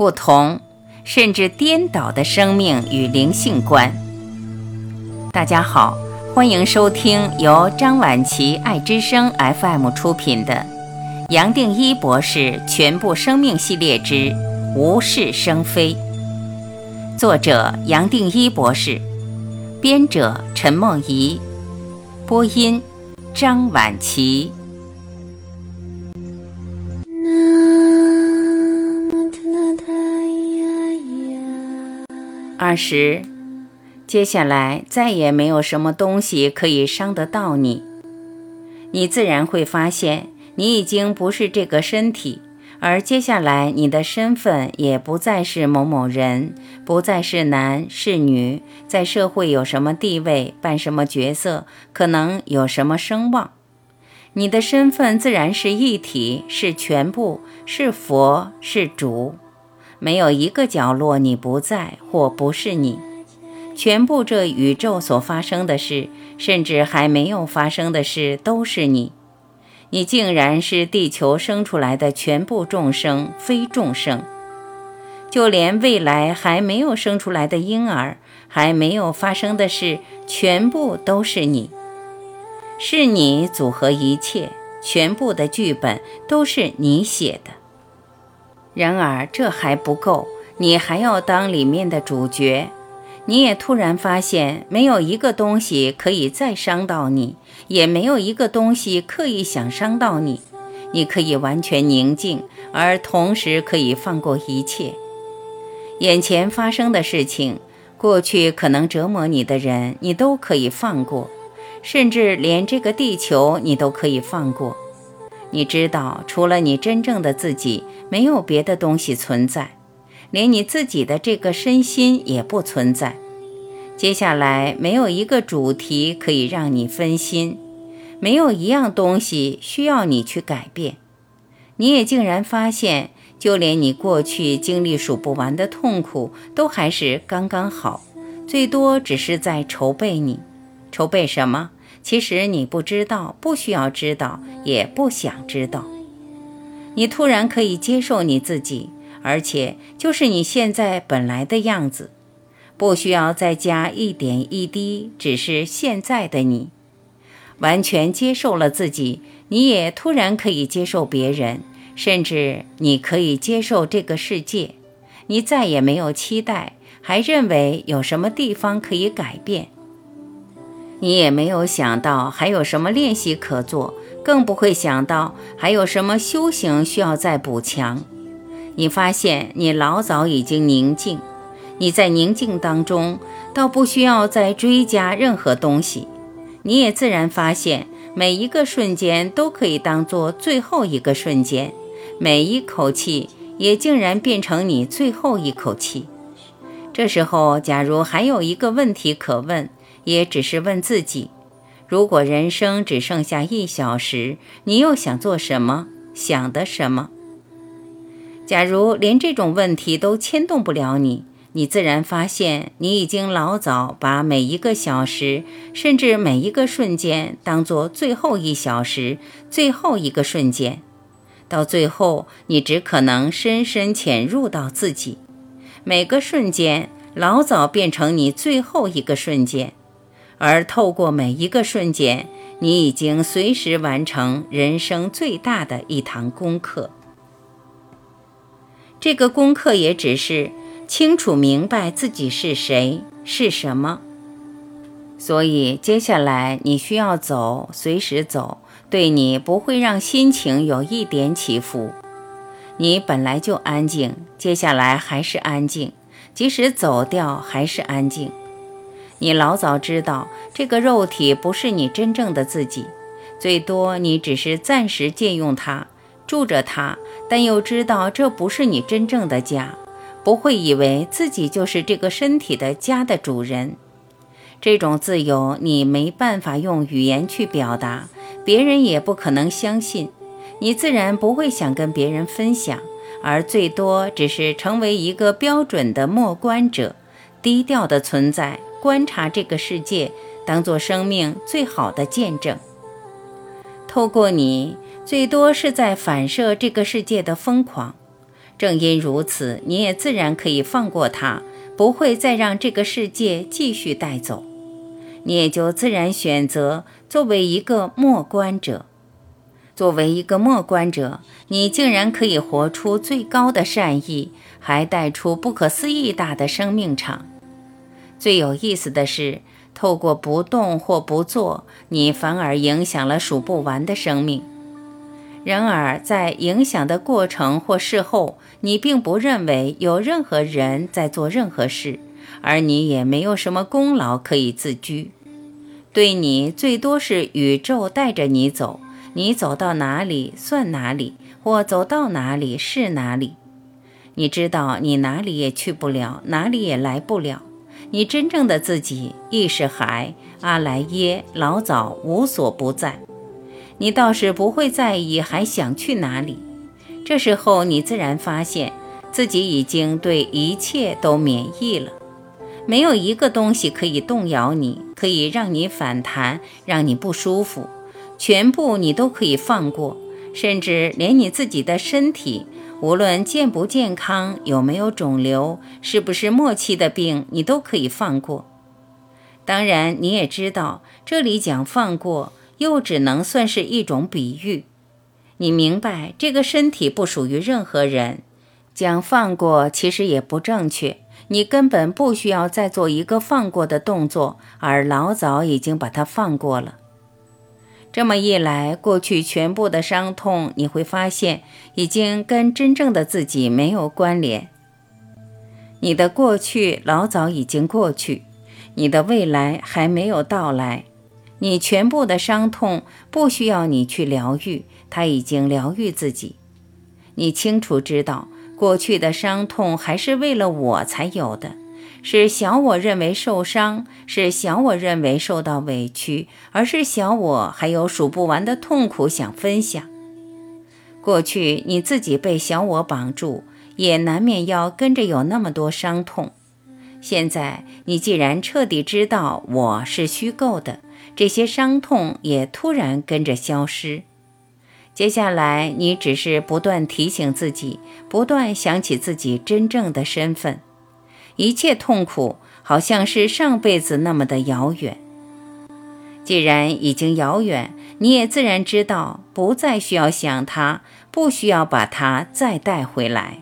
不同，甚至颠倒的生命与灵性观。大家好，欢迎收听由张晚琪爱之声 FM 出品的《杨定一博士全部生命系列之无事生非》，作者杨定一博士，编者陈梦怡，播音张晚琪。二十，接下来再也没有什么东西可以伤得到你。你自然会发现，你已经不是这个身体，而接下来你的身份也不再是某某人，不再是男是女，在社会有什么地位，扮什么角色，可能有什么声望。你的身份自然是一体，是全部，是佛，是主。没有一个角落你不在或不是你，全部这宇宙所发生的事，甚至还没有发生的事，都是你。你竟然是地球生出来的全部众生，非众生。就连未来还没有生出来的婴儿，还没有发生的事，全部都是你。是你组合一切，全部的剧本都是你写的。然而这还不够，你还要当里面的主角。你也突然发现，没有一个东西可以再伤到你，也没有一个东西刻意想伤到你。你可以完全宁静，而同时可以放过一切。眼前发生的事情，过去可能折磨你的人，你都可以放过，甚至连这个地球你都可以放过。你知道，除了你真正的自己，没有别的东西存在，连你自己的这个身心也不存在。接下来，没有一个主题可以让你分心，没有一样东西需要你去改变。你也竟然发现，就连你过去经历数不完的痛苦，都还是刚刚好，最多只是在筹备你，筹备什么？其实你不知道，不需要知道，也不想知道。你突然可以接受你自己，而且就是你现在本来的样子，不需要再加一点一滴，只是现在的你。完全接受了自己，你也突然可以接受别人，甚至你可以接受这个世界。你再也没有期待，还认为有什么地方可以改变。你也没有想到还有什么练习可做，更不会想到还有什么修行需要再补强。你发现你老早已经宁静，你在宁静当中，倒不需要再追加任何东西。你也自然发现，每一个瞬间都可以当做最后一个瞬间，每一口气也竟然变成你最后一口气。这时候，假如还有一个问题可问。也只是问自己：如果人生只剩下一小时，你又想做什么？想的什么？假如连这种问题都牵动不了你，你自然发现你已经老早把每一个小时，甚至每一个瞬间当做最后一小时、最后一个瞬间。到最后，你只可能深深潜入到自己，每个瞬间老早变成你最后一个瞬间。而透过每一个瞬间，你已经随时完成人生最大的一堂功课。这个功课也只是清楚明白自己是谁是什么。所以接下来你需要走，随时走，对你不会让心情有一点起伏。你本来就安静，接下来还是安静，即使走掉还是安静。你老早知道这个肉体不是你真正的自己，最多你只是暂时借用它，住着它，但又知道这不是你真正的家，不会以为自己就是这个身体的家的主人。这种自由你没办法用语言去表达，别人也不可能相信，你自然不会想跟别人分享，而最多只是成为一个标准的默观者，低调的存在。观察这个世界，当做生命最好的见证。透过你，最多是在反射这个世界的疯狂。正因如此，你也自然可以放过它，不会再让这个世界继续带走。你也就自然选择作为一个默观者。作为一个默观者，你竟然可以活出最高的善意，还带出不可思议大的生命场。最有意思的是，透过不动或不做，你反而影响了数不完的生命。然而，在影响的过程或事后，你并不认为有任何人在做任何事，而你也没有什么功劳可以自居。对你，最多是宇宙带着你走，你走到哪里算哪里，或走到哪里是哪里。你知道，你哪里也去不了，哪里也来不了。你真正的自己，意识海、阿莱耶、老早无所不在。你倒是不会在意，还想去哪里？这时候，你自然发现自己已经对一切都免疫了，没有一个东西可以动摇你，可以让你反弹，让你不舒服。全部你都可以放过，甚至连你自己的身体。无论健不健康，有没有肿瘤，是不是末期的病，你都可以放过。当然，你也知道，这里讲放过，又只能算是一种比喻。你明白，这个身体不属于任何人，讲放过其实也不正确。你根本不需要再做一个放过的动作，而老早已经把它放过了。这么一来，过去全部的伤痛，你会发现已经跟真正的自己没有关联。你的过去老早已经过去，你的未来还没有到来。你全部的伤痛不需要你去疗愈，它已经疗愈自己。你清楚知道，过去的伤痛还是为了我才有的。是小我认为受伤，是小我认为受到委屈，而是小我还有数不完的痛苦想分享。过去你自己被小我绑住，也难免要跟着有那么多伤痛。现在你既然彻底知道我是虚构的，这些伤痛也突然跟着消失。接下来你只是不断提醒自己，不断想起自己真正的身份。一切痛苦好像是上辈子那么的遥远。既然已经遥远，你也自然知道，不再需要想他，不需要把他再带回来。